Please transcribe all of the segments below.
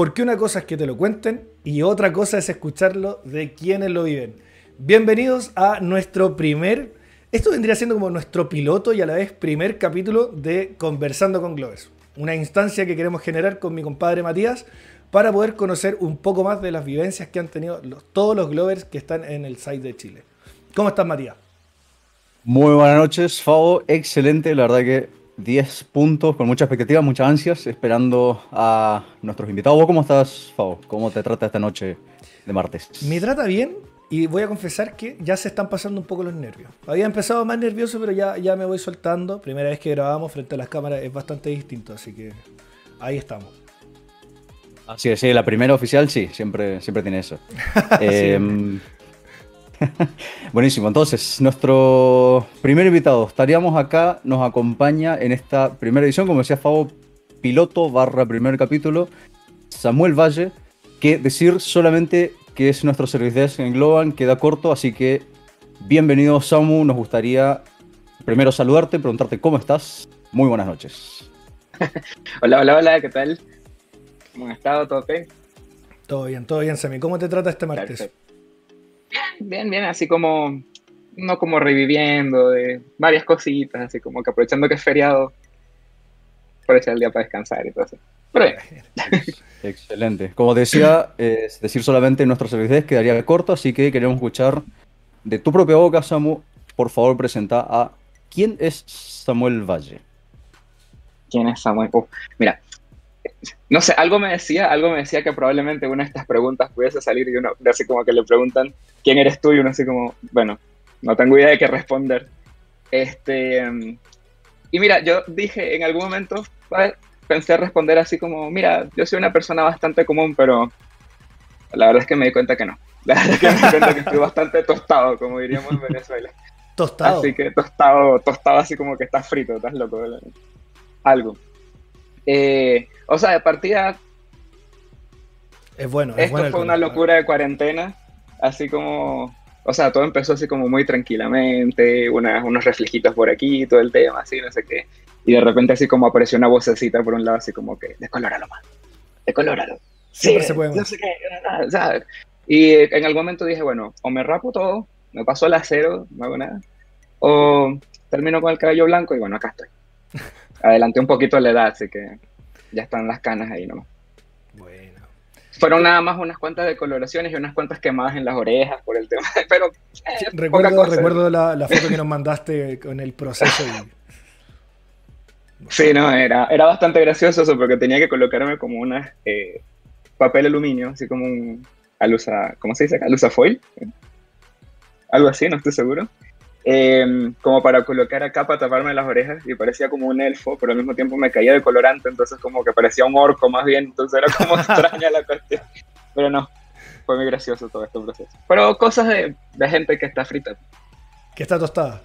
Porque una cosa es que te lo cuenten y otra cosa es escucharlo de quienes lo viven. Bienvenidos a nuestro primer, esto vendría siendo como nuestro piloto y a la vez primer capítulo de Conversando con Globes. Una instancia que queremos generar con mi compadre Matías para poder conocer un poco más de las vivencias que han tenido todos los Glovers que están en el site de Chile. ¿Cómo estás, Matías? Muy buenas noches, Fabo. Excelente, la verdad que 10 puntos con mucha expectativa, muchas ansias, esperando a nuestros invitados. ¿Vos cómo estás, Fabo? ¿Cómo te trata esta noche de martes? Me trata bien y voy a confesar que ya se están pasando un poco los nervios. Había empezado más nervioso, pero ya, ya me voy soltando. Primera vez que grabamos frente a las cámaras es bastante distinto, así que ahí estamos. Así es, sí, la primera oficial sí, siempre, siempre tiene eso. Em, buenísimo, entonces, nuestro primer invitado, estaríamos acá, nos acompaña en esta primera edición, como decía Fabo, piloto barra primer capítulo, Samuel Valle, que decir solamente que es nuestro servicio en Globan queda corto, así que bienvenido Samu, nos gustaría primero saludarte, preguntarte cómo estás, muy buenas noches. hola, hola, hola, ¿qué tal? ¿Cómo has estado? ¿Todo bien? Todo bien, todo bien, Sammy. ¿Cómo te trata este martes? Bien, bien, así como, no como reviviendo de varias cositas, así como que aprovechando que es feriado, aprovechar el día para descansar y todo eso. Pero bien. Excelente. Como decía, es decir solamente nuestros servicios quedaría corto, así que queremos escuchar de tu propia boca, Samu. Por favor, presenta a quién es Samuel Valle. ¿Quién es Samuel? mira, no sé, algo me decía, algo me decía que probablemente una de estas preguntas pudiese salir y uno, así como que le preguntan, ¿quién eres tú? Y uno así como, bueno, no tengo idea de qué responder. Este, y mira, yo dije en algún momento, pensé responder así como, mira, yo soy una persona bastante común, pero la verdad es que me di cuenta que no. La verdad es que me di cuenta que estoy bastante tostado, como diríamos en Venezuela. Tostado. Así que tostado, tostado así como que estás frito, estás loco. Algo. Eh, o sea, de partida. Es bueno. esto fue una locura de cuarentena. Así como. O sea, todo empezó así como muy tranquilamente, unos reflejitos por aquí, todo el tema, así, no sé qué. Y de repente así como apareció una vocecita por un lado, así como que, descolóralo más, descolóralo. Sí, se puede. No sé qué, ¿sabes? Y en algún momento dije, bueno, o me rapo todo, me paso al acero, no hago nada, o termino con el cabello blanco y bueno, acá estoy. Adelanté un poquito la edad, así que ya están las canas ahí nomás. Bueno. Fueron nada más unas cuantas decoloraciones y unas cuantas quemadas en las orejas por el tema, pero... Eh, recuerdo recuerdo la, foto que nos mandaste con el proceso. Sí, no, era, era bastante gracioso eso porque tenía que colocarme como una eh, papel aluminio, así como un alusa, ¿cómo se dice acá? Alusa foil. Algo así, no estoy seguro. Em, como para colocar acá para taparme las orejas y parecía como un elfo, pero al mismo tiempo me caía de colorante, entonces como que parecía un orco más bien, entonces era como extraña la cuestión. Pero no, fue muy gracioso todo este proceso. Pero cosas de, de gente que está frita. Que está tostada.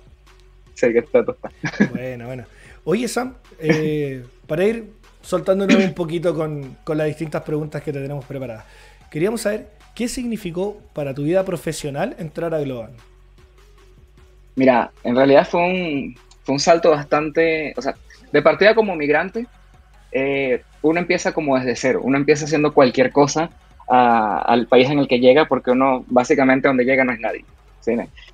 Sí, que está tostada. Bueno, bueno. Oye, Sam, eh, para ir soltándonos un poquito con, con las distintas preguntas que te tenemos preparadas, queríamos saber qué significó para tu vida profesional entrar a Global. Mira, en realidad fue un, fue un salto bastante, o sea, de partida como migrante, eh, uno empieza como desde cero, uno empieza haciendo cualquier cosa al país en el que llega, porque uno básicamente donde llega no es nadie.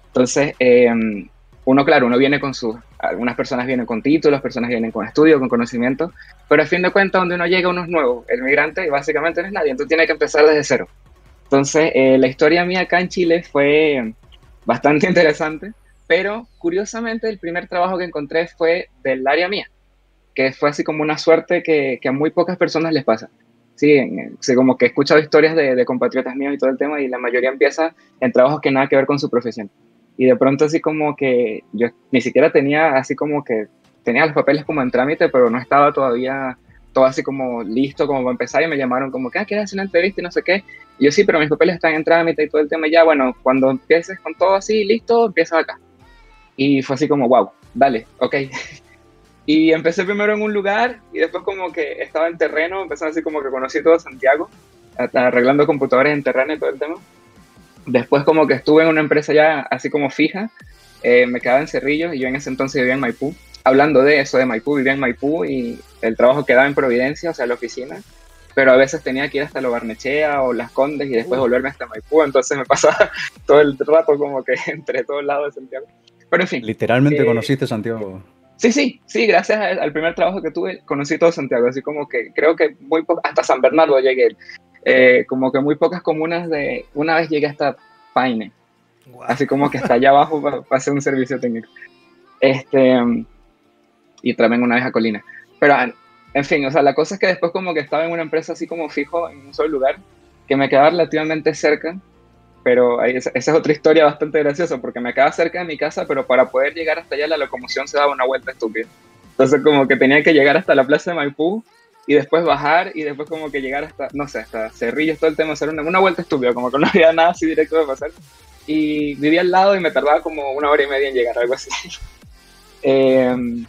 Entonces, em, uno, claro, uno viene con sus, algunas personas vienen con títulos, personas vienen con estudios, con conocimiento, pero a fin de cuentas donde uno llega uno es nuevo, el migrante básicamente no es nadie, entonces tiene que empezar desde cero. Entonces, eh, la historia mía acá en Chile fue bastante interesante pero curiosamente el primer trabajo que encontré fue del área mía, que fue así como una suerte que, a muy pocas personas les pasa. Sí, como que he escuchado historias de, compatriotas míos y todo el tema y la mayoría empieza en trabajos que nada que ver con su profesión. Y de pronto así como que yo ni siquiera tenía así como que tenía los papeles como en trámite, pero no estaba todavía todo así como listo como para empezar y me llamaron como que, ah, ¿quieres hacer una entrevista y no sé qué? Yo sí, pero mis papeles están en trámite y todo el tema. Y ya, bueno, cuando empieces con todo así, listo, empiezas acá. Y fue así como, wow, dale, ok. Y empecé primero en un lugar y después como que estaba en terreno, empecé así como que conocí todo Santiago, arreglando computadores en terreno y todo el tema. Después como que estuve en una empresa ya así como fija, eh, me quedaba en Cerrillo y yo en ese entonces vivía en Maipú. Hablando de eso, de Maipú, vivía en Maipú y el trabajo quedaba en Providencia, o sea, la oficina. pero a veces tenía que ir hasta Lo Barnechea o Las Condes y después volverme hasta Maipú, entonces me pasaba todo el rato como que entre todos lados de Santiago. Pero en fin. Literalmente eh, conociste Santiago. Sí, sí, sí, gracias al primer trabajo que tuve, conocí todo Santiago, así como que creo que muy hasta San Bernardo llegué, eh, como que muy pocas comunas de, una vez llegué hasta Paine, así como que hasta allá abajo para, hacer un servicio técnico. Este, y también una vez a Colina. Pero, en fin, o sea, la cosa es que después como que estaba en una empresa así como fijo en un solo lugar, que me quedaba relativamente cerca, pero esa, es otra historia bastante graciosa, porque me quedaba cerca de mi casa, pero para poder llegar hasta allá la locomoción se daba una vuelta estúpida. Entonces como que tenía que llegar hasta la plaza de Maipú y después bajar y después como que llegar hasta, no sé, hasta Cerrillos, todo el tema, hacer una, una vuelta estúpida, como que no había nada así directo de pasar. Y vivía al lado y me tardaba como una hora y media en llegar, algo así. Em,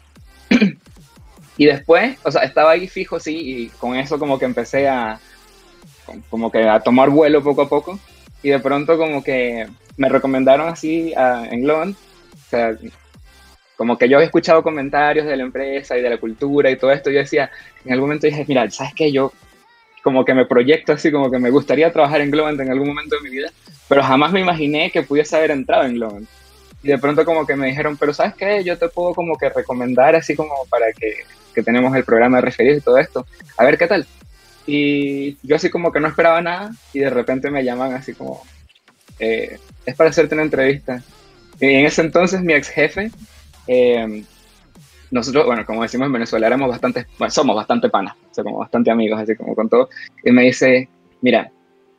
y después, o sea, estaba ahí fijo, sí, y con eso como que empecé a, como que a tomar vuelo poco a poco. Y de pronto como que me recomendaron así a, en Globant, o sea, como que yo había escuchado comentarios de la empresa y de la cultura y todo esto, yo decía, en algún momento dije, mira, ¿sabes qué? Yo como que me proyecto así, como que me gustaría trabajar en Globant en algún momento de mi vida, pero jamás me imaginé que pudiese haber entrado en Globant. Y de pronto como que me dijeron, pero ¿sabes qué? Yo te puedo como que recomendar así como para que, que tenemos el programa de referidos y todo esto. A ver qué tal. Y yo así como que no esperaba nada y de repente me llaman así como, eh, es para hacerte una entrevista. Y en ese entonces mi ex jefe, eh, nosotros, bueno, como decimos en Venezuela, éramos bastante, somos bastante panas, somos bastante amigos, así como con todo. Y me dice, mira,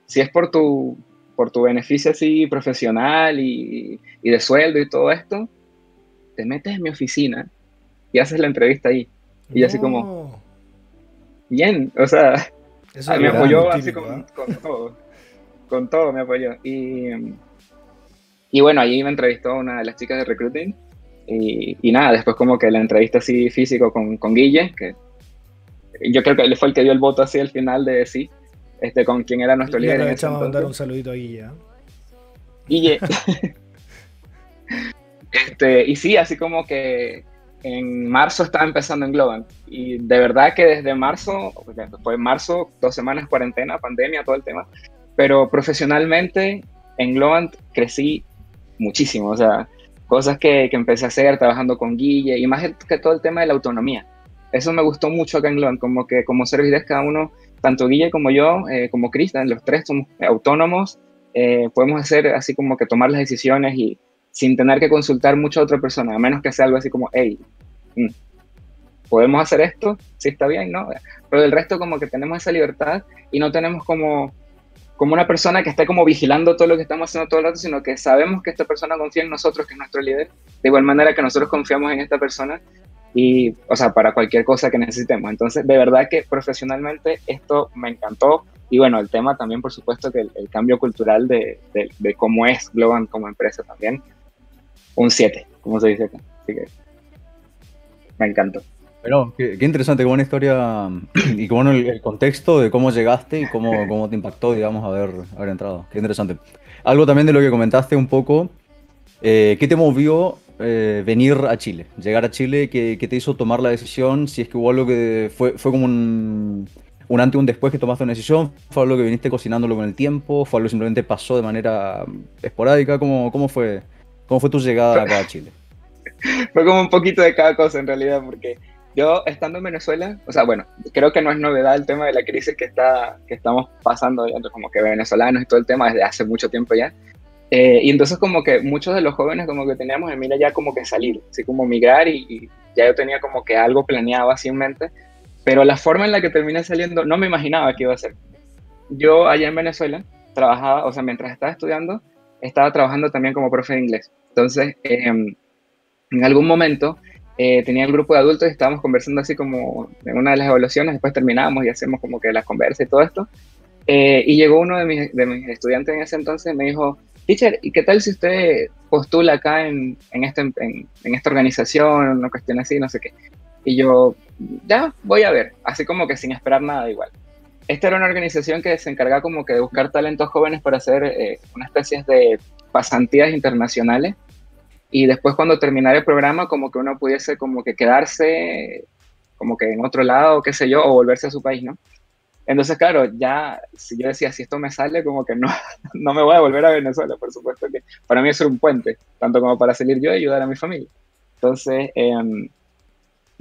si es por tu, por tu beneficio así profesional y, y de sueldo y todo esto, te metes en mi oficina y haces la entrevista ahí. Y así como, bien, o sea, me apoyó así con, todo, con todo me apoyó. Y, y bueno, allí me entrevistó una de las chicas de recruiting y, y nada, después como que la entrevista así físico con, con Guille, que yo creo que él fue el que dio el voto así al final de sí, este, con quien era nuestro líder. Le a mandar un saludito a Guille. ¿eh? Guille. este, y sí, así como que en marzo estaba empezando en Globant. Y de verdad que desde marzo, fue marzo, dos semanas cuarentena, pandemia, todo el tema, pero profesionalmente en Globant crecí muchísimo, o sea, cosas que, que, empecé a hacer trabajando con Guille y más que todo el tema de la autonomía. Eso me gustó mucho acá en como que como servides cada uno, tanto Guille como yo, eh, como Cristian, los tres somos autónomos, eh, podemos hacer así como que tomar las decisiones y sin tener que consultar mucho a otra persona, a menos que sea algo así como, hey, mm, podemos hacer esto, sí está bien, ¿no? Pero del resto como que tenemos esa libertad y no tenemos como, como una persona que esté como vigilando todo lo que estamos haciendo todo el rato, sino que sabemos que esta persona confía en nosotros, que es nuestro líder, de igual manera que nosotros confiamos en esta persona y, o sea, para cualquier cosa que necesitemos. Entonces, de verdad que profesionalmente esto me encantó y bueno, el tema también, por supuesto, que el, cambio cultural de, de, de, cómo es Globan como empresa también, un 7, como se dice acá. Así que me encantó. Pero qué, qué, interesante, qué buena historia y qué bueno el, contexto de cómo llegaste y cómo, cómo te impactó, digamos, haber, haber entrado. Qué interesante. Algo también de lo que comentaste un poco, eh, ¿qué te movió eh, venir a Chile? Llegar a Chile, ¿qué, ¿qué, te hizo tomar la decisión? Si es que hubo algo que fue, fue como un, un antes y un después que tomaste una decisión, fue algo que viniste cocinándolo con el tiempo, fue algo que simplemente pasó de manera esporádica, ¿cómo, cómo fue? ¿Cómo fue tu llegada acá a Chile? fue como un poquito de cada cosa en realidad, porque yo estando en Venezuela, o sea, bueno, creo que no es novedad el tema de la crisis que, está, que estamos pasando, como que venezolanos y todo el tema desde hace mucho tiempo ya. Eh, y entonces como que muchos de los jóvenes como que teníamos en mira ya como que salir, así como migrar y, y, ya yo tenía como que algo planeado así en mente, pero la forma en la que terminé saliendo no me imaginaba que iba a ser. Yo allá en Venezuela trabajaba, o sea, mientras estaba estudiando, estaba trabajando también como profe de inglés. Entonces, eh, en algún momento eh, tenía el grupo de adultos y estábamos conversando así como en una de las evaluaciones, después terminamos y hacemos como que las conversas y todo esto. Eh, y llegó uno de mis, de mis, estudiantes en ese entonces y me dijo, teacher, ¿y qué tal si usted postula acá en, en, este, en, en esta organización, una cuestión así, no sé qué? Y yo, ya, voy a ver, así como que sin esperar nada igual. Esta era una organización que se encargaba como que de buscar talentos jóvenes para hacer eh, una especie de pasantías internacionales y después cuando terminara el programa como que uno pudiese como que quedarse como que en otro lado, qué sé yo, o volverse a su país, ¿no? Entonces, claro, ya, si yo decía, si esto me sale, como que no, no me voy a volver a Venezuela, por supuesto que para mí es un puente, tanto como para salir yo y ayudar a mi familia. Entonces, em,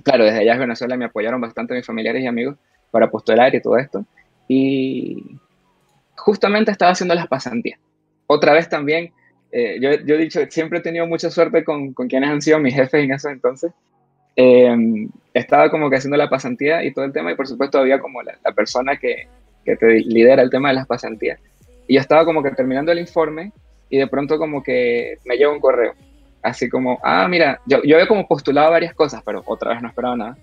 claro, desde allá en Venezuela me apoyaron bastante mis familiares y amigos para postular y todo esto. Y justamente estaba haciendo las pasantías. Otra vez también, eh, yo, yo, he dicho, siempre he tenido mucha suerte con, con quienes han sido mis jefes en ese entonces. Eh, estaba como que haciendo la pasantía y todo el tema y por supuesto había como la, persona que, que, lidera el tema de las pasantías. Y yo estaba como que terminando el informe y de pronto como que me llega un correo. Así como, ah, mira, yo, yo había como postulado varias cosas, pero otra vez no esperaba nada.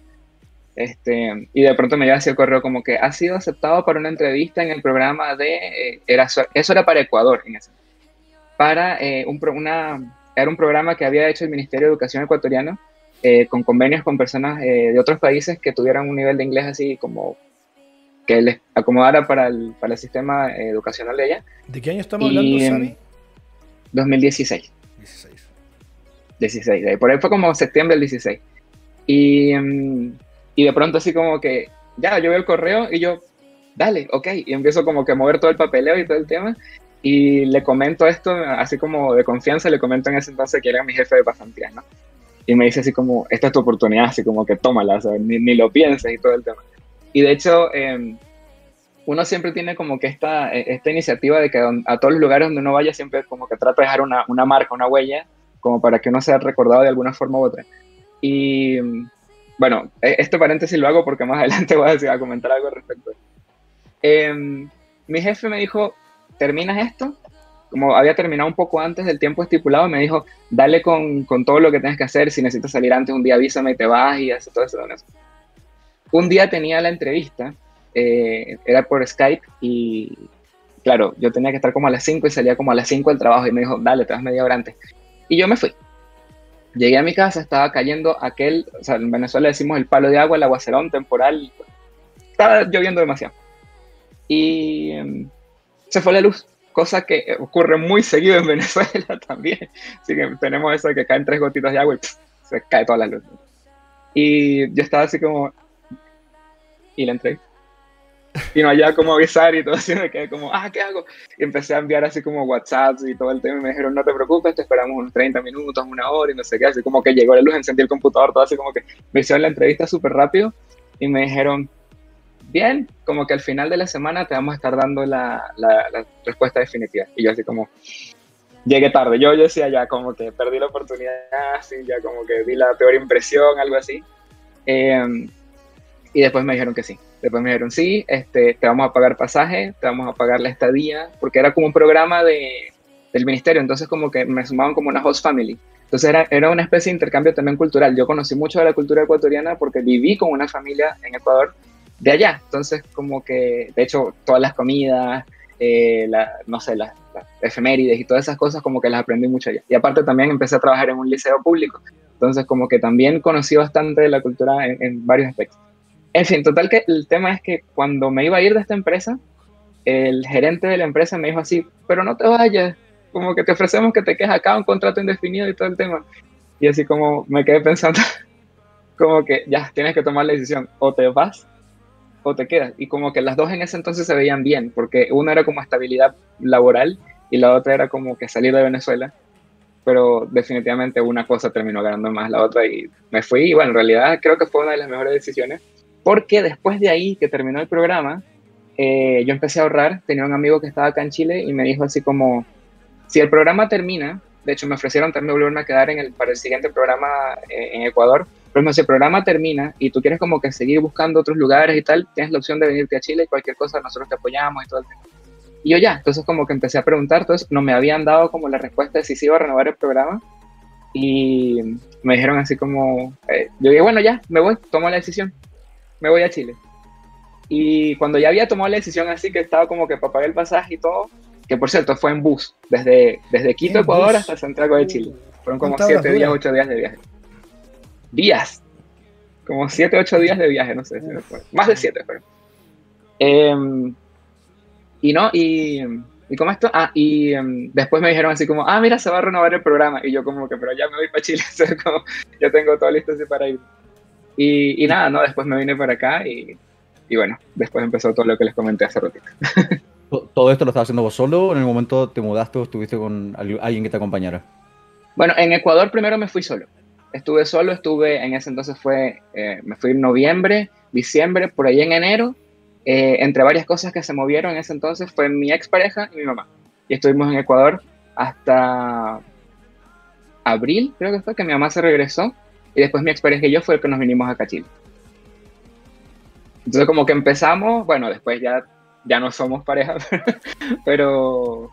Este, y de pronto me llega así el correo como que ha sido aceptado para una entrevista en el programa de, eh, era, eso era para Ecuador, en ese, para eh, un, una, era un programa que había hecho el Ministerio de Educación ecuatoriano eh, con convenios con personas eh, de otros países que tuvieran un nivel de inglés así como que les acomodara para el, para el sistema educacional de allá. ¿De qué año estamos hablando, Sami? 2016. 16. 16, por ahí fue como septiembre del 16. Y, mm, y de pronto así como que, ya, yo veo el correo y yo, dale, ok, y empiezo como que a mover todo el papeleo y todo el tema. Y le comento esto, así como de confianza, le comento en ese entonces que era mi jefe de pasantías, ¿no? y me dice así como, esta es tu oportunidad, así como que tómala, o sea, ni, ni, lo pienses y todo el tema. Y de hecho, eh, uno siempre tiene como que esta, e, esta iniciativa de que a todos los lugares donde uno vaya siempre como que trata de dejar una, una marca, una huella, como para que uno sea recordado de alguna forma u otra. Y bueno, e, este paréntesis lo hago porque más adelante voy a, decir, comentar algo al respecto. Eh, mi jefe me dijo, terminas esto como había terminado un poco antes del tiempo estipulado, me dijo, dale con, con todo lo que tienes que hacer, si necesitas salir antes un día avísame y te vas y hace todo eso. Un día tenía la entrevista, eh, era por Skype y claro, yo tenía que estar como a las 5 y salía como a las 5 del trabajo y me dijo, dale, te vas media hora antes. Y yo me fui. Llegué a mi casa, estaba cayendo aquel, o sea, en Venezuela decimos el palo de agua, el aguacerón temporal, estaba lloviendo demasiado. Y em, se fue la luz cosa que ocurre muy seguido en Venezuela también. Así que tenemos eso de que caen tres gotitas de agua y se cae toda la luz. Y yo estaba así como... Y le entré. Y no había como avisar y todo así, me quedé como, ah, ¿qué hago? Y empecé a enviar así como WhatsApp y todo el tema y me dijeron, no te preocupes, te esperamos unos 30 minutos, una hora y no sé qué, así como que llegó la luz, encendí el computador, todo así como que me hicieron la entrevista súper rápido y me dijeron, bien, como que al final de la semana te vamos a estar dando la, la, respuesta definitiva. Y yo así como, llegué tarde. Yo, yo decía ya como que perdí la oportunidad, así, ya como que di la peor impresión, algo así. Em, y después me dijeron que sí. Después me dijeron, sí, este, te vamos a pagar pasaje, te vamos a pagar la estadía, porque era como un programa de, del ministerio, entonces como que me sumaban como una host family. Entonces era, era una especie de intercambio también cultural. Yo conocí mucho de la cultura ecuatoriana porque viví con una familia en Ecuador de allá. Entonces, como que, de hecho, todas las comidas, eh, la, no sé, las, efemérides y todas esas cosas, como que las aprendí mucho allá. Y aparte también empecé a trabajar en un liceo público. Entonces, como que también conocí bastante de la cultura en, varios aspectos. En fin, total que el tema es que cuando me iba a ir de esta empresa, el gerente de la empresa me dijo así, pero no te vayas, como que te ofrecemos que te quedes acá, un contrato indefinido y todo el tema. Y así como me quedé pensando, como que ya tienes que tomar la decisión, o te vas o te quedas. Y como que las dos en ese entonces se veían bien, porque una era como estabilidad laboral y la otra era como que salir de Venezuela. Pero definitivamente una cosa terminó ganando más la otra y me fui. Y bueno, en realidad creo que fue una de las mejores decisiones, porque después de ahí que terminó el programa, eh, yo empecé a ahorrar. Tenía un amigo que estaba acá en Chile y me dijo así como, si el programa termina, de hecho me ofrecieron también volverme a quedar en el, para el siguiente programa eh, en Ecuador, pero si el programa termina y tú quieres como que seguir buscando otros lugares y tal, tienes la opción de venirte a Chile y cualquier cosa nosotros te apoyamos y todo el tema. Y yo ya, entonces como que empecé a preguntar, entonces no me habían dado como la respuesta de si se iba a renovar el programa y me dijeron así como, eh, yo dije, bueno, ya, me voy, tomo la decisión, me voy a Chile. Y cuando ya había tomado la decisión así, que estaba como que para pagar el pasaje y todo, que por cierto fue en bus, desde, desde Quito, Ecuador, hasta Santiago de Chile. Fueron como siete días, ocho días de viaje. Días, como 7, 8 días de viaje, no sé, más de 7, pero. Em, y no, y, y como esto, ah, y em, después me dijeron así como, ah, mira, se va a renovar el programa, y yo como que, pero ya me voy para Chile, como, ya tengo todo listo así para ir. Y, y, nada, no, después me vine para acá y y bueno, después empezó todo lo que les comenté hace ratito. ¿Todo esto lo estabas haciendo vos solo o en el momento te mudaste o estuviste con alguien que te acompañara? Bueno, en Ecuador primero me fui solo. Estuve solo, estuve, en ese entonces fue, eh, me fui en noviembre, diciembre, por ahí en enero. Eh, entre varias cosas que se movieron en ese entonces fue mi expareja y mi mamá. Y estuvimos en Ecuador hasta abril, creo que fue, que mi mamá se regresó. Y después mi expareja y yo fue el que nos vinimos a Chile. Entonces como que empezamos, bueno, después ya ya no somos pareja, pero...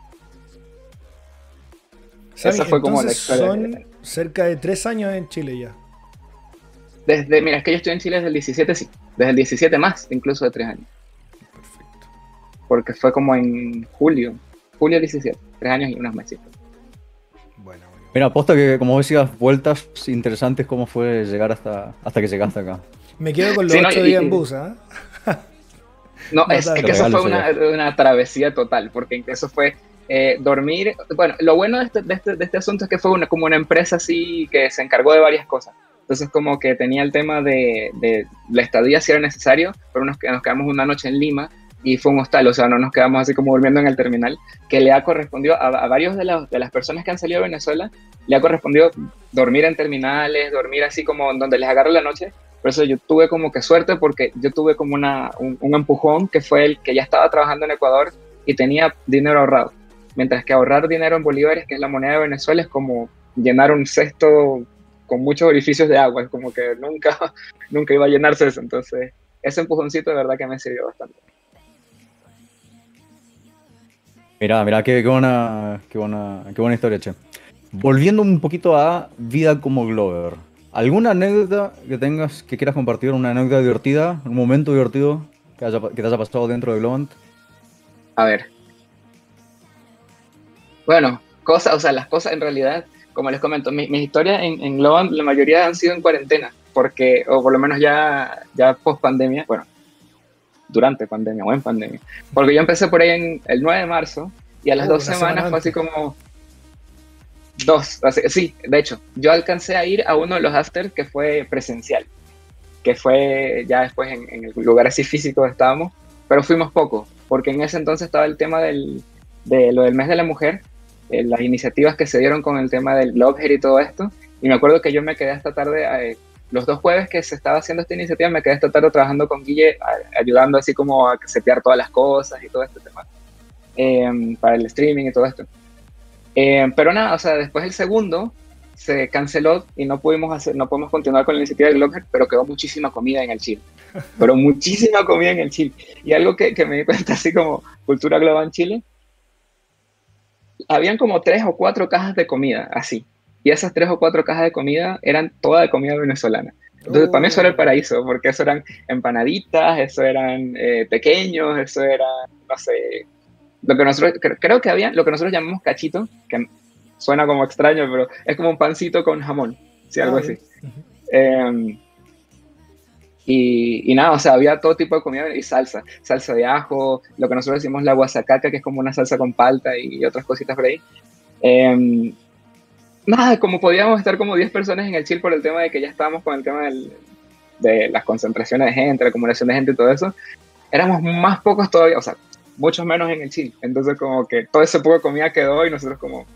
Esa fue como la historia. Son cerca de tres años en Chile ya. Desde, mira, es que yo estoy en Chile desde el 17, sí. Desde el 17 más, incluso de tres años. Perfecto. Porque fue como en julio, julio 17, tres años y unos meses. Bueno. Mira, aposta que como decías, vueltas interesantes, cómo fue llegar hasta, hasta que llegaste acá. Me quedo con los ocho días en bus, ¿ah? No, es, que eso fue una, travesía total, porque eso fue eh, dormir. Bueno, lo bueno este, este, de este, asunto es que fue una, como una empresa así que se encargó de varias cosas. Entonces, como que tenía el tema de, la estadía si era necesario, pero nos, nos quedamos una noche en Lima y fue un hostal, o sea, no nos quedamos así como durmiendo en el terminal, que le ha correspondido a, a varios de, de, las personas que han salido de Venezuela, le ha correspondido dormir en terminales, dormir así como donde les agarra la noche, por eso yo tuve como que suerte porque yo tuve como una, un, empujón que fue el que ya estaba trabajando en Ecuador y tenía dinero ahorrado. Mientras que ahorrar dinero en bolívares, que es la moneda de Venezuela, es como llenar un cesto con muchos orificios de agua, es como que nunca, nunca iba a llenarse eso. Entonces, ese empujoncito de verdad que me sirvió bastante. Mira, mira, qué, qué, buena, qué, buena, qué buena historia, che. Volviendo un poquito a vida como Glover. ¿Alguna anécdota que tengas que quieras compartir? ¿Una anécdota divertida? ¿Un momento divertido que, te haya pasado dentro de Globant? A ver. Bueno, cosas, o sea, las cosas en realidad, como les comento, mis historias en, en la mayoría han sido en cuarentena, porque, o por lo menos ya, ya post pandemia, bueno, durante pandemia o en pandemia, porque yo empecé por ahí en el 9 de marzo y a las dos semanas fue así como, Dos, sí, de hecho, yo alcancé a ir a uno de los afters que fue presencial, que fue ya después en, el lugar así físico estábamos, pero fuimos pocos, porque en ese entonces estaba el tema del, de lo del mes de la mujer, eh, las iniciativas que se dieron con el tema del blogger y todo esto, y me acuerdo que yo me quedé esta tarde, eh, los dos jueves que se estaba haciendo esta iniciativa, me quedé esta tarde trabajando con Guille, ayudando así como a setear todas las cosas y todo este tema, eh, para el streaming y todo esto. Eh, pero nada, o sea, después el segundo se canceló y no pudimos hacer, no podemos continuar con la iniciativa de Glocker, pero quedó muchísima comida en el Chile. Pero muchísima comida en el Chile. Y algo que, que me di cuenta, así como cultura global en Chile, habían como tres o cuatro cajas de comida, así. Y esas tres o cuatro cajas de comida eran toda de comida venezolana. Entonces, para mí eso era el oh. paraíso, porque eso eran empanaditas, eso eran eh, pequeños, eso era, no sé, lo que nosotros, creo que había, lo que nosotros llamamos cachito, que suena como extraño, pero es como un pancito con jamón, sí, algo ah, así. Em, y, y, nada, o sea, había todo tipo de comida y salsa, salsa de ajo, lo que nosotros decimos la guasacaca, que es como una salsa con palta y otras cositas por ahí. Em, nada, como podíamos estar como 10 personas en el chill por el tema de que ya estábamos con el tema de las concentraciones de gente, la acumulación de gente y todo eso, éramos más pocos todavía, o sea, muchos menos en el Chile. Entonces como que todo ese poco de comida quedó y nosotros como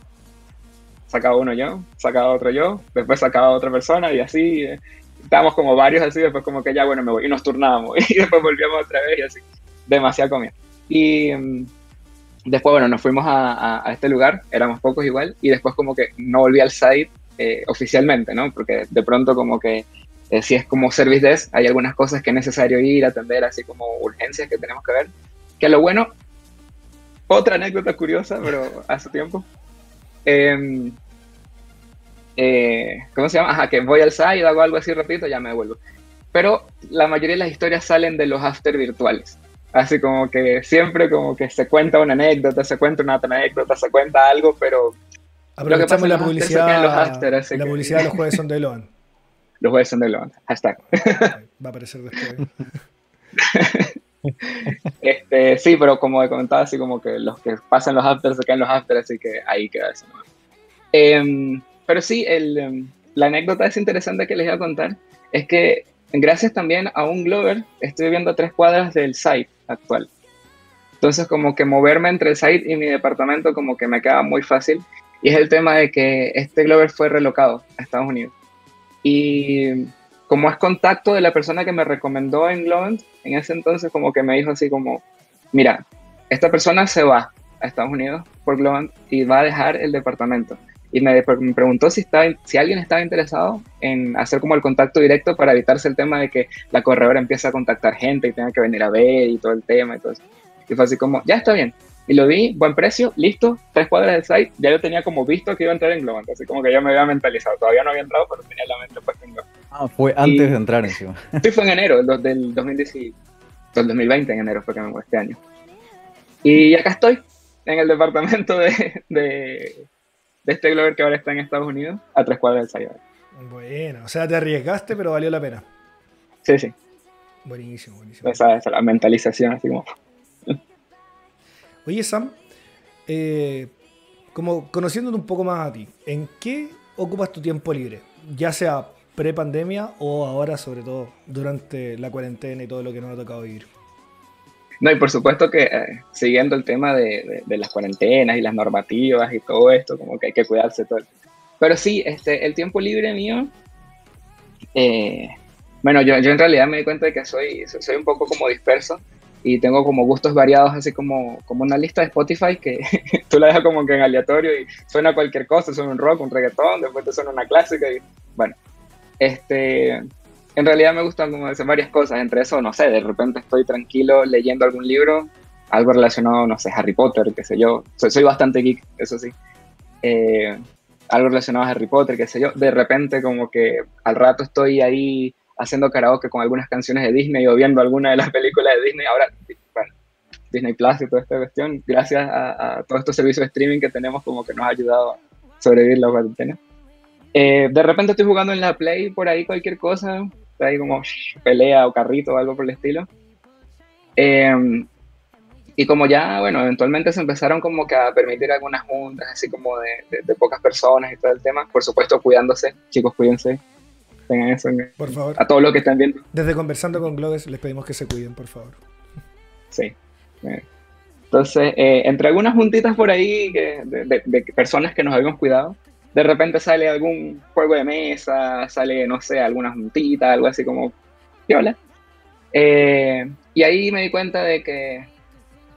sacaba uno yo, sacaba otro yo, después sacaba otra persona y así eh, estábamos como varios así, después como que ya bueno me voy y nos turnábamos y después volvíamos otra vez y así, demasiada comida. Y mm, después bueno, nos fuimos a, este lugar, éramos pocos igual y después como que no volví al site eh, oficialmente, ¿no? Porque de pronto como que eh, si es como service desk, hay algunas cosas que es necesario ir a atender, así como urgencias que tenemos que ver. Que lo bueno, otra anécdota curiosa, pero hace tiempo. Em, eh, ¿Cómo se llama? Ajá, que voy al site, hago algo así rapidito, ya me devuelvo. Pero la mayoría de las historias salen de los after virtuales. Así como que siempre como que se cuenta una anécdota, se cuenta una otra anécdota, se cuenta algo, pero... Aprovechamos la publicidad, los after, la publicidad de los jueves son de Elon. los jueves son de Elon, hashtag. Va a aparecer después. este, sí, pero como he comentado, así como que los que pasan los afters se quedan los afters, así que ahí queda eso. Em, pero sí, el, em, la anécdota es interesante que les voy a contar es que gracias también a un Glover, estoy viviendo a tres cuadras del site actual. Entonces, como que moverme entre el site y mi departamento, como que me queda muy fácil. Y es el tema de que este Glover fue relocado a Estados Unidos. Y como es contacto de la persona que me recomendó en Globant, en ese entonces como que me dijo así como, mira, esta persona se va a Estados Unidos por Globant y va a dejar el departamento. Y me, preguntó si, estaba, si alguien estaba interesado en hacer como el contacto directo para evitarse el tema de que la corredora empiece a contactar gente y tenga que venir a ver y todo el tema y todo eso. Y fue así como, ya está bien. Y lo vi, buen precio, listo, tres cuadras del site. Ya yo tenía como visto que iba a entrar en Globant, así como que ya me había mentalizado. Todavía no había entrado, pero tenía la mente puesta en Globant. Ah, fue antes de entrar encima. Sí, fue en enero del 2020, 2020, en enero fue que me mudé este año. Y acá estoy, en el departamento de, de, este Glover que ahora está en Estados Unidos, a tres cuadras del site. Bueno, o sea, te arriesgaste, pero valió la pena. Sí, sí. Buenísimo, buenísimo. Esa es la mentalización, así como. Oye, Sam, eh, como conociéndote un poco más a ti, ¿en qué ocupas tu tiempo libre? Ya sea pre-pandemia o ahora, sobre todo, durante la cuarentena y todo lo que nos ha tocado vivir. No, y por supuesto que eh, siguiendo el tema de, las cuarentenas y las normativas y todo esto, como que hay que cuidarse todo. Pero sí, este, el tiempo libre mío, eh, bueno, yo, yo, en realidad me di cuenta de que soy, soy un poco como disperso y tengo como gustos variados, así como, como una lista de Spotify que tú la dejas como que en aleatorio y suena cualquier cosa, suena un rock, un reggaetón, después te suena una clásica y bueno, este, en realidad me gustan como decir varias cosas, entre eso, no sé, de repente estoy tranquilo leyendo algún libro, algo relacionado, no sé, Harry Potter, qué sé yo, soy, soy bastante geek, eso sí. Eh, algo relacionado a Harry Potter, qué sé yo, de repente como que al rato estoy ahí haciendo karaoke con algunas canciones de Disney o viendo alguna de las películas de Disney. Ahora, bueno, Disney Plus y toda esta cuestión, gracias a, todos estos servicios de streaming que tenemos, como que nos ha ayudado a sobrevivir la cuarentena. Eh, de repente estoy jugando en la Play por ahí cualquier cosa, ahí como pelea o carrito o algo por el estilo. Em, y como ya, bueno, eventualmente se empezaron como que a permitir algunas juntas, así como de, de pocas personas y todo el tema, por supuesto cuidándose, chicos, cuídense, eso por favor. a todos los que están viendo. Desde Conversando con Globes les pedimos que se cuiden, por favor. Sí. Entonces, eh, entre algunas juntitas por ahí de, personas que nos habíamos cuidado, de repente sale algún juego de mesa, sale, no sé, alguna juntita, algo así como, ¿qué eh, y ahí me di cuenta de que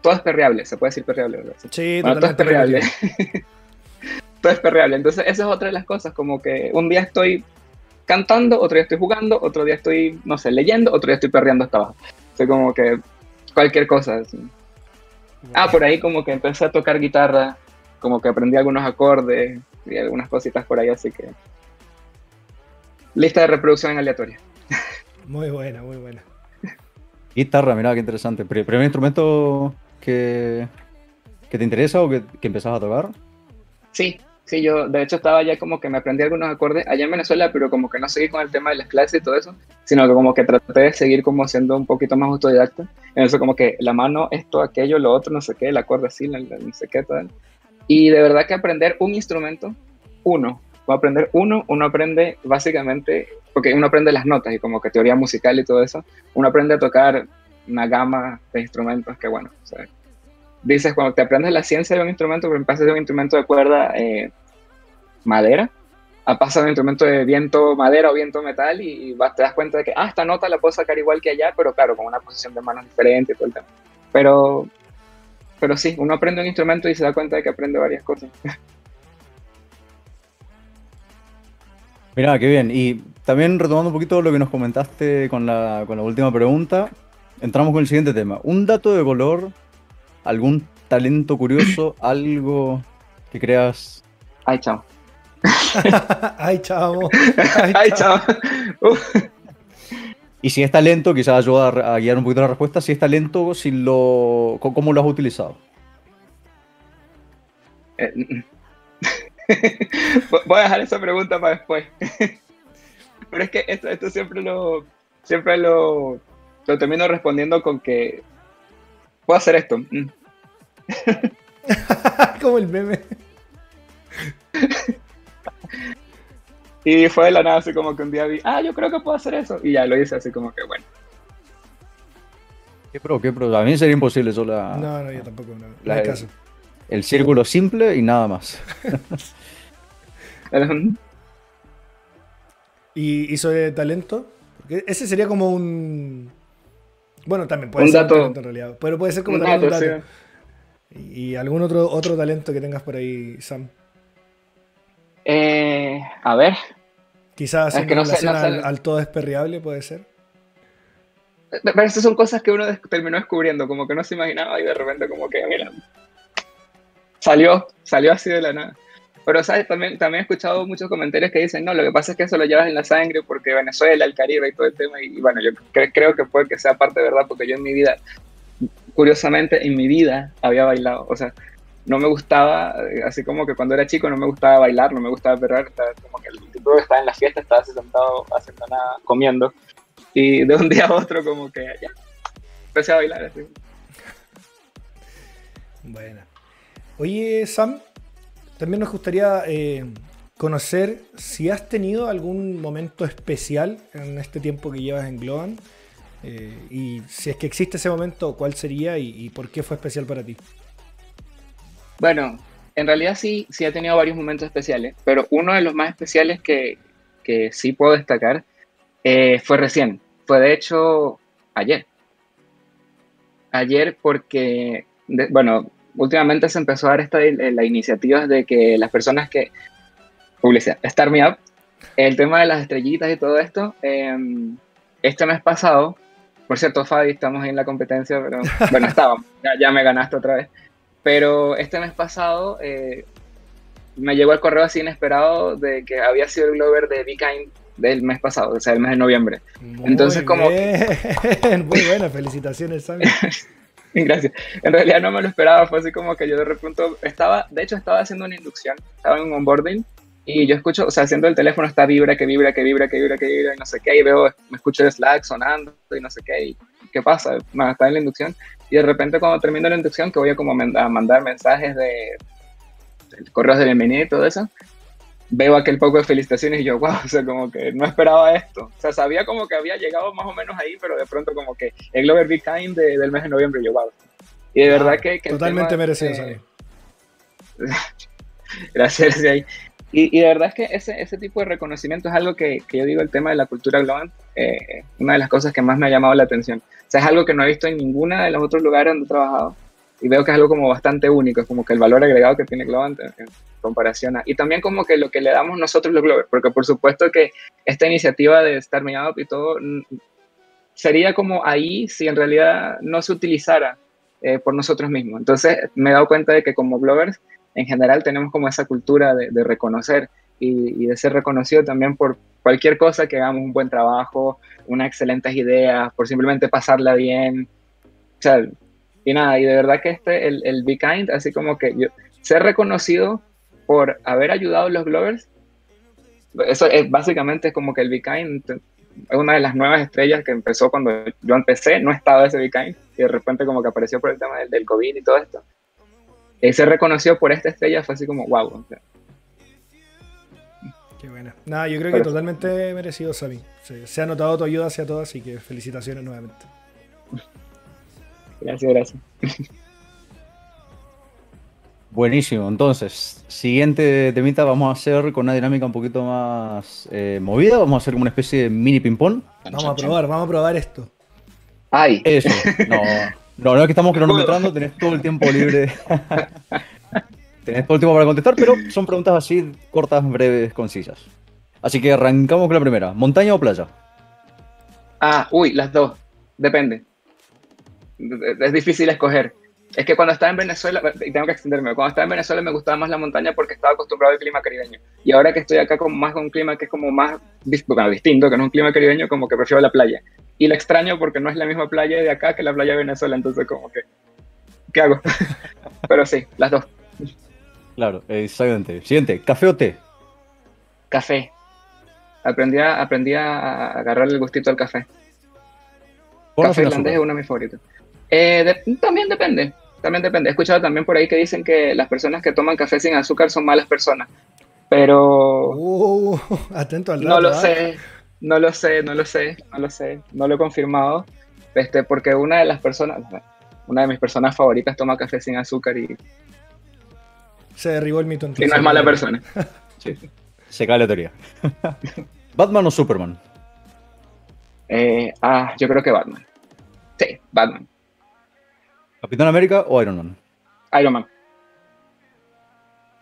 todo es perreable, se puede decir perreable, ¿verdad? Sí, todo es perreable. todo es perreable. Entonces, esa es otra de las cosas, como que un día estoy cantando, otro día estoy jugando, otro día estoy, no sé, leyendo, otro día estoy perreando hasta abajo. O como que cualquier cosa. Ah, por ahí como que empecé a tocar guitarra, como que aprendí algunos acordes y algunas cositas por ahí, así que... Lista de reproducción en aleatoria. Muy buena, muy buena. Guitarra, mira qué interesante. ¿Primer instrumento que, que te interesa o que, que empezás a tocar? Sí, Sí, yo de hecho estaba ya como que me aprendí algunos acordes allá en Venezuela, pero como que no seguí con el tema de las clases y todo eso, sino que como que traté de seguir como siendo un poquito más autodidacta. En eso como que la mano, esto, aquello, lo otro, no sé qué, el acorde así, no sé qué, tal. Y de verdad que aprender un instrumento, uno, a aprender uno, uno aprende básicamente, porque uno aprende las notas y como que teoría musical y todo eso, uno aprende a tocar una gama de instrumentos que bueno, o sea, dices, cuando te aprendes la ciencia de un instrumento, pero pasas de un instrumento de cuerda eh, madera a pasar de un instrumento de viento madera o viento metal y, te das cuenta de que, ah, esta nota la puedo sacar igual que allá, pero claro, con una posición de manos diferente y todo el tema. Pero, pero sí, uno aprende un instrumento y se da cuenta de que aprende varias cosas. Mira, qué bien. Y también retomando un poquito lo que nos comentaste con la, con la última pregunta, entramos con el siguiente tema. Un dato de color algún talento curioso, algo que creas. Ay, chao. Ay, chao. Ay, chao. Y si es talento, quizás ayuda a guiar un poquito la respuesta. Si es talento, si lo, ¿cómo lo has utilizado? Eh, voy a dejar esa pregunta para después. Pero es que esto, esto siempre lo siempre lo, lo termino respondiendo con que puedo hacer esto. Mm. Como el meme. Y fue de la nada así como que un día vi, ah, yo creo que puedo hacer eso. Y ya lo hice así como que bueno. Qué pro, qué pro. A mí sería imposible solo No, no, yo tampoco. No, la, no caso. El círculo simple y nada más. ¿Y, hizo sobre talento? Porque ese sería como un. Bueno, también puede ser un talento en realidad. Pero puede ser como un talento. Dato, ¿Y algún otro, otro talento que tengas por ahí, Sam? Eh, a ver. Quizás en relación al, todo desperriable, puede ser. Pero estas son cosas que uno terminó descubriendo, como que no se imaginaba y de repente como que, mira, salió, salió así de la nada. Pero, ¿sabes? También, también he escuchado muchos comentarios que dicen, no, lo que pasa es que eso lo llevas en la sangre porque Venezuela, el Caribe y todo el tema. Y, bueno, yo creo que puede que sea parte de verdad porque yo en mi vida, curiosamente, en mi vida había bailado. O sea, no me gustaba, así como que cuando era chico no me gustaba bailar, no me gustaba perrar, como que el tipo que estaba en la fiesta estaba así sentado haciendo nada, comiendo. Y de un día a otro como que ya, empecé a bailar así. Bueno. Oye, Sam, también nos gustaría eh, conocer si has tenido algún momento especial en este tiempo que llevas en Globan. Eh, y si es que existe ese momento, ¿cuál sería y, por qué fue especial para ti? Bueno, en realidad sí, sí he tenido varios momentos especiales, pero uno de los más especiales que, que sí puedo destacar eh, fue recién. Fue de hecho ayer. Ayer porque, bueno, últimamente se empezó a dar esta, la iniciativa de que las personas que, publicidad, Start Me Up, el tema de las estrellitas y todo esto, em, este mes pasado, por cierto, Fabi, estamos en la competencia, pero bueno, estábamos, ya, me ganaste otra vez, pero este mes pasado eh, me llegó el correo así inesperado de que había sido el Glover de Be Kind del mes pasado, o sea, el mes de noviembre. Entonces, como... Muy buena, felicitaciones, Sammy. Gracias. En realidad no me lo esperaba, fue así como que yo de repente estaba, de hecho estaba haciendo una inducción, estaba en un onboarding y yo escucho, o sea, haciendo el teléfono está vibra, que vibra, que vibra, que vibra, que vibra, y no sé qué, y veo, me escucho el Slack sonando y no sé qué, y qué pasa, me está en la inducción y de repente cuando termino la inducción que voy a como a mandar mensajes de, de correos de bienvenida y todo eso, veo aquel poco de felicitaciones y yo, wow, o sea, como que no esperaba esto. O sea, sabía como que había llegado más o menos ahí, pero de pronto como que el Glover Be Kind del mes de noviembre, yo, wow. Y de verdad que... totalmente merecido, eh, Gracias, gracias. Y, y, de verdad es que ese, ese tipo de reconocimiento es algo que, que yo digo, el tema de la cultura global, eh, una de las cosas que más me ha llamado la atención. O sea, es algo que no he visto en ninguna de los otros lugares donde he trabajado y veo que es algo como bastante único, es como que el valor agregado que tiene Globant en, comparación a... Y también como que lo que le damos nosotros los Glovers, porque por supuesto que esta iniciativa de Start Me Up y todo sería como ahí si en realidad no se utilizara eh, por nosotros mismos. Entonces me he dado cuenta de que como Glovers en general tenemos como esa cultura de, reconocer y, y, de ser reconocido también por cualquier cosa que hagamos un buen trabajo, unas excelentes ideas, por simplemente pasarla bien. O sea, y nada, y de verdad que este, el, el Be Kind, así como que yo, ser reconocido por haber ayudado a los Glovers, eso es básicamente como que el Be Kind es una de las nuevas estrellas que empezó cuando yo empecé, no estaba ese Be Kind, y de repente como que apareció por el tema del, del COVID y todo esto. Y ser reconocido por esta estrella fue así como, wow. Qué buena. Nada, yo creo que totalmente merecido, Sami. Se, se ha notado tu ayuda hacia todas, así que felicitaciones nuevamente. Gracias, gracias. Buenísimo, entonces, siguiente temita vamos a hacer con una dinámica un poquito más eh, movida, vamos a hacer como una especie de mini ping-pong. Vamos a probar, vamos a probar esto. ¡Ay! Eso, no, no, no es que estamos cronometrando, tenés todo el tiempo libre. tenés todo el tiempo para contestar, pero son preguntas así, cortas, breves, concisas. Así que arrancamos con la primera, ¿montaña o playa? Ah, uy, las dos, depende es difícil escoger. Es que cuando estaba en Venezuela, y tengo que extenderme, cuando estaba en Venezuela me gustaba más la montaña porque estaba acostumbrado al clima caribeño. Y ahora que estoy acá con más con un clima que es como más distinto, que no es un clima caribeño, como que prefiero la playa. Y lo extraño porque no es la misma playa de acá que la playa de Venezuela, entonces como que, ¿qué hago? Pero sí, las dos. Claro, exactamente. Siguiente, ¿café o té? Café. Aprendí a, aprendí a agarrar el gustito al café. Café irlandés es uno de mis favoritos. Eh, también depende, también depende. He escuchado también por ahí que dicen que las personas que toman café sin azúcar son malas personas. Pero. Uh, atento al dato. No lo ¿ah? sé, no lo sé, no lo sé, no lo sé, no lo he confirmado. Este, porque una de las personas, una de mis personas favoritas toma café sin azúcar y, Se derribó el mito y entonces. no es mala persona. Sí. Se cae la teoría. ¿Batman o Superman? Eh, ah, yo creo que Batman. Sí, Batman. ¿Capitán América o Iron Man? Iron Man.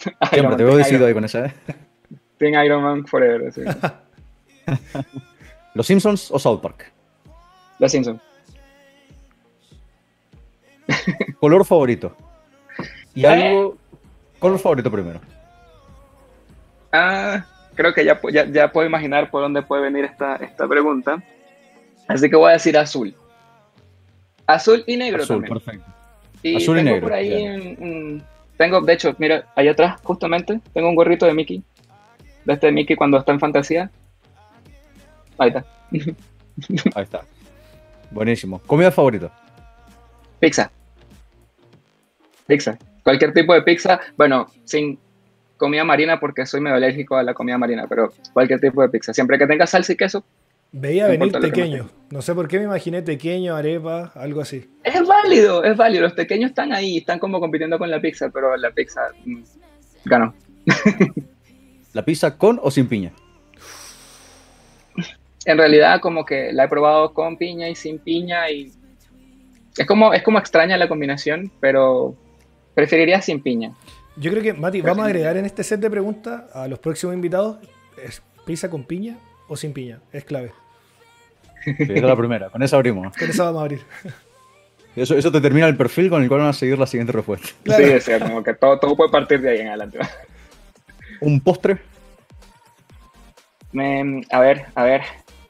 Iron Siempre Man, te veo decidido ahí con esa, ¿eh? Team Iron Man forever. sí. ¿Los Simpsons o South Park? Los Simpsons. ¿Color favorito? Y algo. Color favorito primero. Ah, creo que ya, pu- ya, ya puedo imaginar por dónde puede venir esta, esta pregunta. Así que voy a decir azul. Azul y negro Azul, también. perfecto. Y Azul y negro, por ahí un- tengo, de hecho, mira, allá atrás, justamente, tengo un gorrito de Mickey. De este Mickey cuando está en fantasía. Ahí está. Ahí está. Buenísimo. ¿Comida favorita? Pizza. Pizza. Cualquier tipo de pizza. Bueno, sin comida marina porque soy medio alérgico a la comida marina, pero cualquier tipo de pizza. Siempre que tenga salsa y queso, Veía No venir pequeño. No sé por qué me imaginé pequeño, arepa, algo así. es válido, es válido. Los pequeños están ahí, están como compitiendo con la pizza, pero la pizza mm, ganó. ¿La pizza con o sin piña? En realidad, como que la he probado con piña y sin piña y es como, es como extraña la combinación, pero preferiría sin piña. Yo creo que, Mati, vamos a agregar en este set de preguntas a los próximos invitados. ¿Es pizza con piña o sin piña? Es clave. Sí, esa es la primera. Con esa abrimos. Con eso vamos a abrir. Eso, eso te termina el perfil con el cual van a seguir la siguiente respuesta. Claro. Sí, cierto, como que todo, todo puede partir de ahí en adelante. ¿Un postre? Me- a ver, a ver.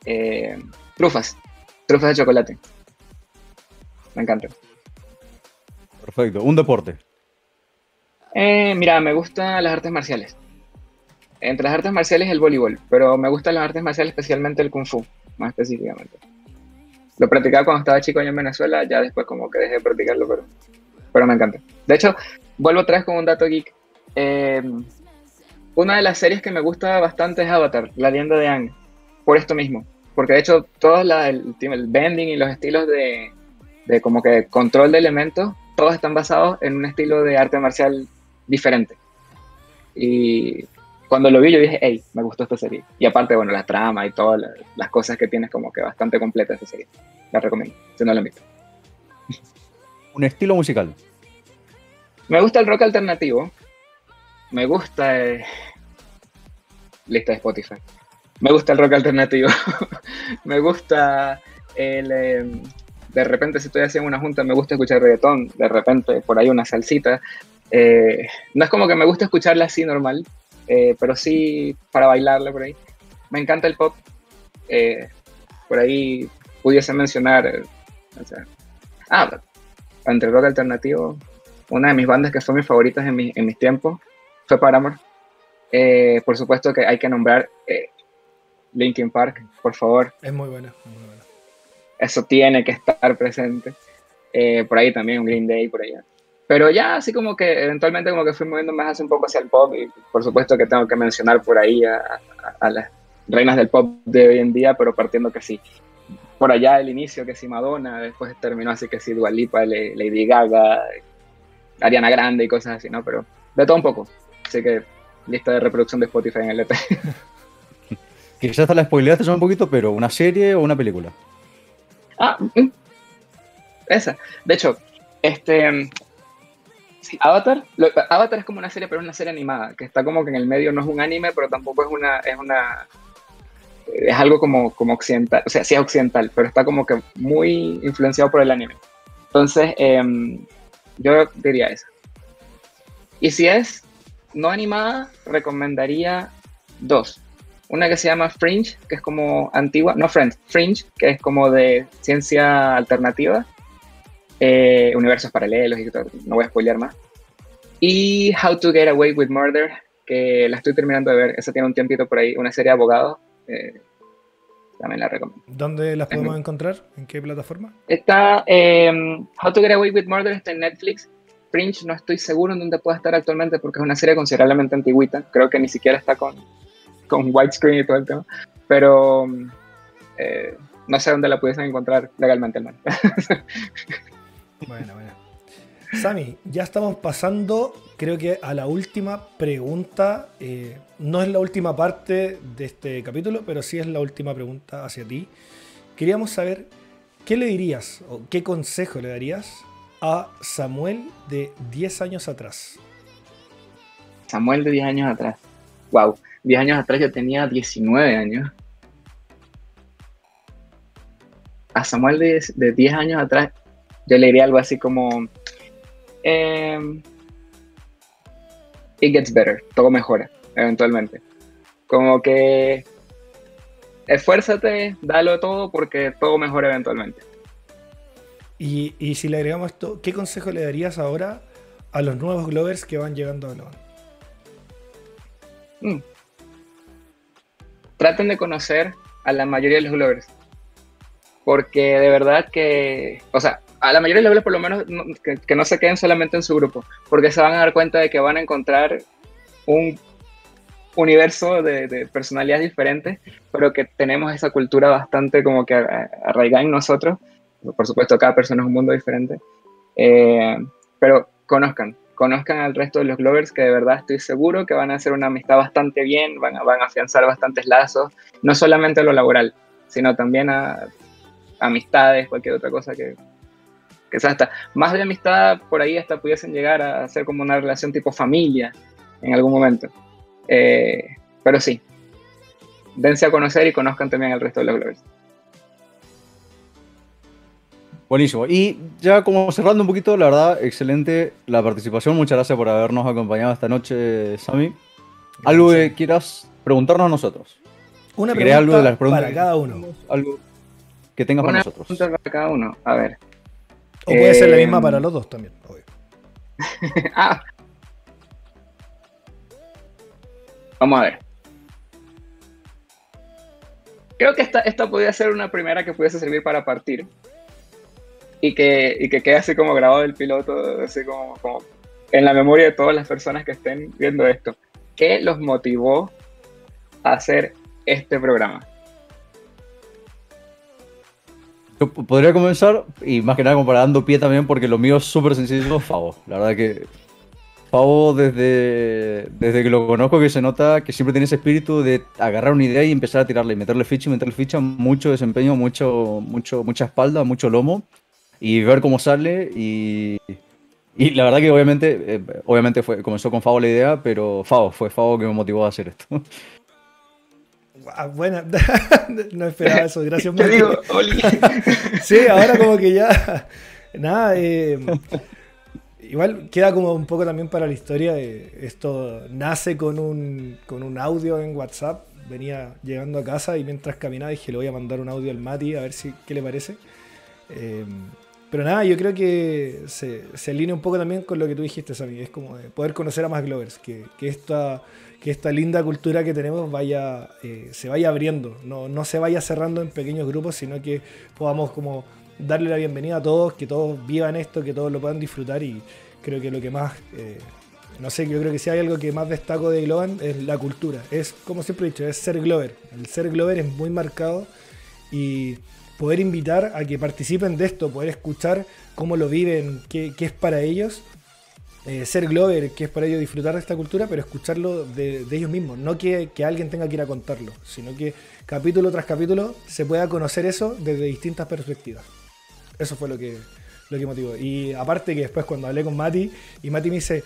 Eh, trufas. Trufas de chocolate. Me encanta. Perfecto. ¿Un deporte? Eh, mira, me gustan las artes marciales. Entre las artes marciales el voleibol, pero me gustan las artes marciales, especialmente el kung fu, más específicamente. Lo practicaba cuando estaba chico allá en Venezuela, ya después como que dejé de practicarlo, pero, pero me encanta. De hecho, vuelvo otra vez con un dato geek. Eh, una de las series que me gusta bastante es Avatar, La leyenda de Aang, por esto mismo. Porque de hecho, todo la- el, el bending y los estilos de, de como que control de elementos, todos están basados en un estilo de arte marcial diferente. Y cuando lo vi, yo dije, hey, me gustó esta serie. Y aparte, bueno, la trama y todas la- las cosas que tiene, como que bastante completa esta serie. La recomiendo, si no la han visto. ¿Un estilo musical? Me gusta el rock alternativo. Me gusta. eh, Lista de Spotify. Me gusta el rock alternativo. me gusta el. eh, de repente, si estoy haciendo una junta, me gusta escuchar reggaetón. De repente, por ahí una salsita. Eh, no es como que me gusta escucharla así normal, eh, pero sí para bailarla por ahí. Me encanta el pop. eh, por ahí pudiese mencionar. o sea, ah, entre rock alternativo, una de mis bandas que fue mis favoritas en, mi- en mis tiempos fue Paramore. Por supuesto que hay que nombrar Linkin Park, por favor. Es muy buena. Eso tiene que estar presente. Eh, por ahí también un Green Day, por allá. Pero ya así como que eventualmente como que fui moviendo más hacia un poco hacia el pop y por supuesto que tengo que mencionar por ahí a, a- a las reinas del pop de hoy en día, pero partiendo que sí. Por allá el inicio que sí Madonna, después terminó así que sí Dua Lipa, Lady Gaga, Ariana Grande y cosas así, ¿no? Pero de todo un poco. Así que lista de reproducción de Spotify en el EP. Quizás te la spoileaste un poquito, pero ¿una serie o una película? Ah, mm, esa. De hecho, este. mm, Avatar. Avatar es como una serie, pero es una serie animada, que está como que en el medio no es un anime, pero tampoco es una. Es una. Es algo como, como occidental. O sea, sí es occidental, pero está como que muy influenciado por el anime. Entonces, em, yo diría esa. Y si es no animada, recomendaría dos. Una que se llama Fringe, que es como antigua, no Friends, Fringe, que es como de ciencia alternativa, eh, universos paralelos y todo, no voy a spoilear más. Y How to Get Away with Murder, que la estoy terminando de ver, esa tiene un tiempito por ahí, una serie de abogados, eh, también la recomiendo. ¿Dónde las podemos encontrar? ¿En qué plataforma? Está, eh, How to Get Away with Murder está en Netflix Fringe no estoy seguro en dónde pueda estar actualmente porque es una serie considerablemente antigüita. Creo que ni siquiera está con, con widescreen y todo el tema. Pero eh, no sé dónde la pudiesen encontrar legalmente, hermano. bueno, bueno. Sami, ya estamos pasando, creo que a la última pregunta. Eh, no es la última parte de este capítulo, pero sí es la última pregunta hacia ti. Queríamos saber qué le dirías o qué consejo le darías a Samuel de 10 años atrás. Samuel de 10 años atrás. Wow, 10 años atrás yo tenía 19 años. A Samuel de, de 10 años atrás yo le diría algo así como... Em, it gets better, todo mejora, eventualmente. Como que esfuérzate, dalo todo porque todo mejora eventualmente. Y, si le agregamos esto, ¿qué consejo le darías ahora a los nuevos Glovers que van llegando a Globan? Mm. Traten de conocer a la mayoría de los Glovers. Porque de verdad que, o sea, a la mayoría de los Glovers por lo menos que, no se queden solamente en su grupo. Porque se van a dar cuenta de que van a encontrar un universo de, personalidades diferentes, pero que tenemos esa cultura bastante como que arraigada en nosotros por supuesto, cada persona es un mundo diferente. Eh, pero conozcan, conozcan al resto de los Glovers que de verdad estoy seguro que van a hacer una amistad bastante bien, van a, van a afianzar bastantes lazos, no solamente a lo laboral, sino también a, amistades, cualquier otra cosa que, que sea hasta más de amistad por ahí hasta pudiesen llegar a ser como una relación tipo familia en algún momento. Eh, pero sí, dense a conocer y conozcan también al resto de los Glovers. Buenísimo. Y ya como cerrando un poquito, la verdad, excelente la participación. Muchas gracias por habernos acompañado esta noche, Sami. Algo que quieras preguntarnos a nosotros. Una pregunta para cada uno. Algo que tengas para nosotros. Una pregunta para cada uno. A ver. O puede ser la misma eh, para los dos también, obvio. ah. Vamos a ver. Creo que esta, esta podría ser una primera que pudiese servir para partir y que, y que quede así como grabado el piloto, así como, como en la memoria de todas las personas que estén viendo esto. ¿Qué los motivó a hacer este programa? Yo podría comenzar, y más que nada comparando pie también, porque lo mío es súper sencillo, Favo. La verdad que Favo, desde, desde que lo conozco, que se nota que siempre tiene ese espíritu de agarrar una idea y empezar a tirarle, y meterle ficha y meterle ficha, mucho desempeño, mucho, mucho, mucha espalda, mucho lomo y ver cómo sale y, y la verdad que obviamente, eh, obviamente fue, comenzó con Favo la idea, pero Favo, fue Favo que me motivó a hacer esto. Ah, bueno, no esperaba eso, gracias digo, sí, ahora como que ya, nada, eh, igual queda como un poco también para la historia, esto nace con un, con un audio en WhatsApp, venía llegando a casa y mientras caminaba dije, le voy a mandar un audio al Mati a ver si qué le parece. Eh, pero nada, yo creo que se, se, alinea un poco también con lo que tú dijiste, Sammy. Es como de poder conocer a más Glovers, que, que, esta, que esta linda cultura que tenemos vaya, eh, se vaya abriendo, no, no se vaya cerrando en pequeños grupos, sino que podamos como darle la bienvenida a todos, que todos vivan esto, que todos lo puedan disfrutar y creo que lo que más, eh, no sé, yo creo que si hay algo que más destaco de Globan es la cultura. Es, como siempre he dicho, es ser Glover. El ser Glover es muy marcado y poder invitar a que participen de esto, poder escuchar cómo lo viven, qué, es para ellos. Eh, ser Glover, qué es para ellos disfrutar de esta cultura, pero escucharlo de, ellos mismos. No que, alguien tenga que ir a contarlo, sino que capítulo tras capítulo se pueda conocer eso desde distintas perspectivas. Eso fue lo que, lo que motivó. Y aparte que después cuando hablé con Mati, y Mati me dice,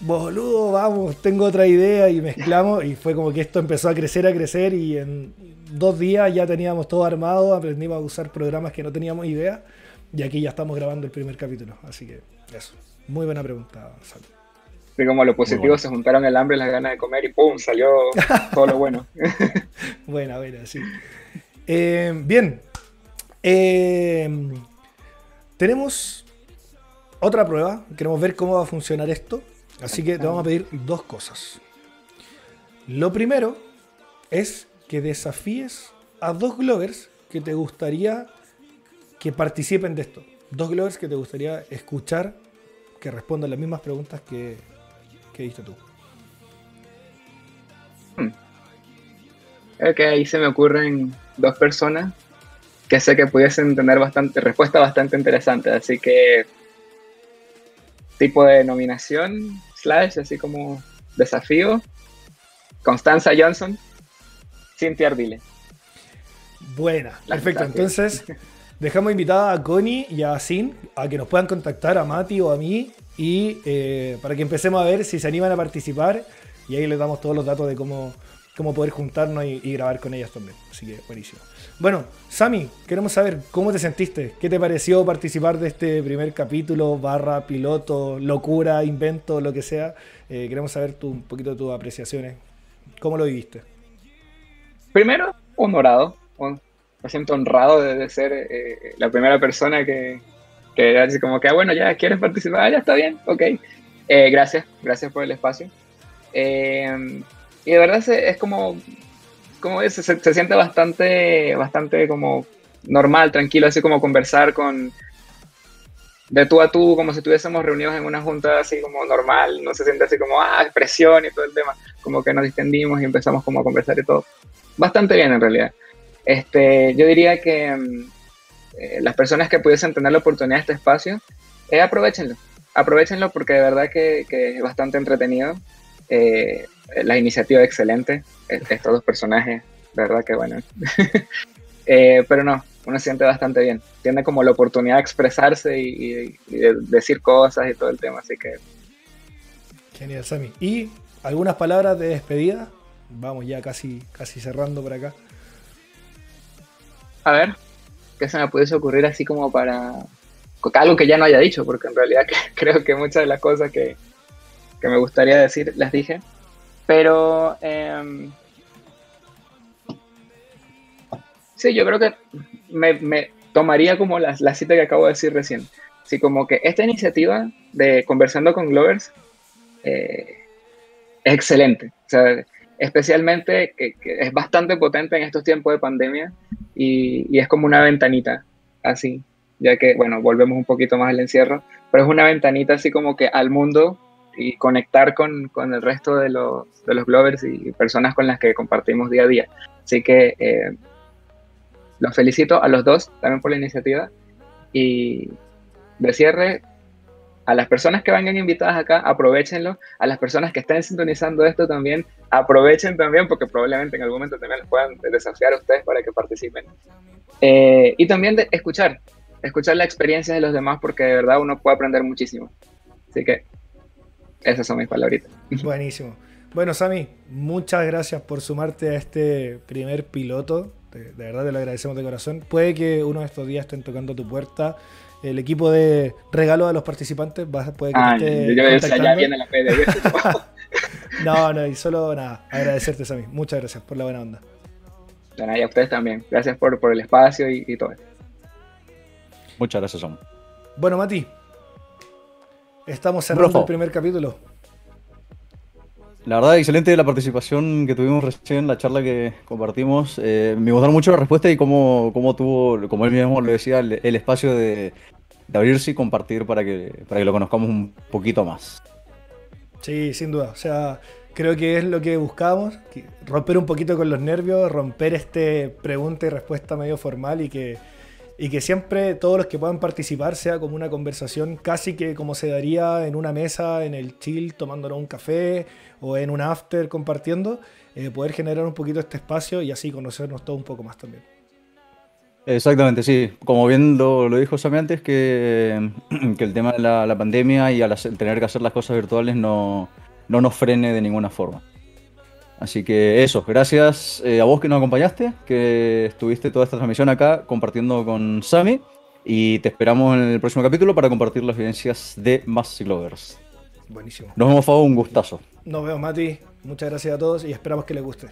boludo, vamos, tengo otra idea, y mezclamos, y fue como que esto empezó a crecer, a crecer, y en dos días ya teníamos todo armado, aprendimos a usar programas que no teníamos idea y aquí ya estamos grabando el primer capítulo. Así que eso. Muy buena pregunta, Sal. Sí, como lo positivo se juntaron el hambre y las ganas de comer y ¡pum! salió todo lo bueno. buena, buena, sí. Eh, bien. Eh, tenemos otra prueba. Queremos ver cómo va a funcionar esto. Así que te vamos a pedir dos cosas. Lo primero es que desafíes a dos Glovers que te gustaría que participen de esto. Dos Glovers que te gustaría escuchar que respondan las mismas preguntas que, que diste tú. Hmm. Ok, ahí se me ocurren dos personas que sé que pudiesen tener bastante respuesta bastante interesante, así que tipo de nominación slash así como desafío. Constanza Johnson Cynthia Ardile. Buena perfecto. entonces dejamos invitada a Connie y a Sin a que nos puedan contactar a Mati o a mí y eh, para que empecemos a ver si se animan a participar y ahí les damos todos los datos de cómo, cómo poder juntarnos y, grabar con ellas también así que buenísimo bueno, Sami, queremos saber cómo te sentiste, qué te pareció participar de este primer capítulo, barra, piloto, locura, invento, lo que sea. Eh, queremos saber tu, un poquito de tus apreciaciones. ¿Cómo lo viviste? Primero, honrado. Me siento honrado de, ser eh, la primera persona que, que así como que, ah, bueno, ya quieres participar, ya está bien, ok. Eh, gracias, gracias por el espacio. Y de verdad es como como se, se, siente bastante, bastante como normal, tranquilo, así como conversar con de tú a tú, como si estuviésemos reunidos en una junta así como normal, no se siente así como, ah, expresión y todo el tema, como que nos distendimos y empezamos como a conversar y todo. Bastante bien en realidad. Este, yo diría que mm, eh, las personas que pudiesen tener la oportunidad de este espacio, eh, aprovechenlo, aprovechenlo porque de verdad que, que es bastante entretenido. Eh, la iniciativa excelente, estos dos personajes, de verdad que bueno. Eh, pero no, uno se siente bastante bien. Tiene como la oportunidad de expresarse y, de decir cosas y todo el tema, así que... Genial, Sammy. ¿Y algunas palabras de despedida? Vamos ya casi, casi cerrando por acá. A ver, ¿qué se me pudiese ocurrir así como para... Algo que ya no haya dicho, porque en realidad creo que muchas de las cosas que, que me gustaría decir las dije. Pero em, sí, yo creo que me, tomaría como la, la, cita que acabo de decir recién. Así como que esta iniciativa de Conversando con Glovers eh, es excelente. O sea, especialmente que, es bastante potente en estos tiempos de pandemia y, es como una ventanita así, ya que, bueno, volvemos un poquito más al encierro, pero es una ventanita así como que al mundo y conectar con, con el resto de los, de los Glovers y personas con las que compartimos día a día. Así que eh, los felicito a los dos también por la iniciativa y de cierre a las personas que vengan invitadas acá, aprovechenlo. A las personas que estén sintonizando esto también, aprovechen también, porque probablemente en algún momento también les puedan desafiar a ustedes para que participen. Eh, y también de escuchar, escuchar la experiencia de los demás, porque de verdad uno puede aprender muchísimo. Así que esas son mis palabritas. Buenísimo. Bueno, Sami, muchas gracias por sumarte a este primer piloto. De, verdad te lo agradecemos de corazón. Puede que uno de estos días estén tocando tu puerta. El equipo de regalo a los participantes puede que ah, esté yo ya viene la No, no, y solo nada, agradecerte, Sami. Muchas gracias por la buena onda. y a ustedes también. Gracias por, por el espacio y, y todo. Muchas gracias, Sam. Bueno, Mati, Estamos cerrando el primer capítulo. La verdad, excelente la participación que tuvimos recién, la charla que compartimos. Eh, me gustaron mucho la respuesta y cómo, cómo tuvo, como él mismo lo decía, el, espacio de, abrirse y compartir para que, para que lo conozcamos un poquito más. Sí, sin duda. O sea, creo que es lo que buscamos, romper un poquito con los nervios, romper este pregunta y respuesta medio formal y que y que siempre todos los que puedan participar sea como una conversación casi que como se daría en una mesa, en el chill, tomándonos un café o en un after compartiendo, eh, poder generar un poquito este espacio y así conocernos todo un poco más también. Exactamente, sí. Como bien lo, dijo Sammy antes, que, que, el tema de la, pandemia y al tener que hacer las cosas virtuales no, no nos frene de ninguna forma. Así que eso, gracias eh, a vos que nos acompañaste, que estuviste toda esta transmisión acá compartiendo con Sami. Y te esperamos en el próximo capítulo para compartir las vivencias de más Lovers. Buenísimo. Nos vemos, Fabo, un gustazo. Nos vemos, Mati. Muchas gracias a todos y esperamos que les guste.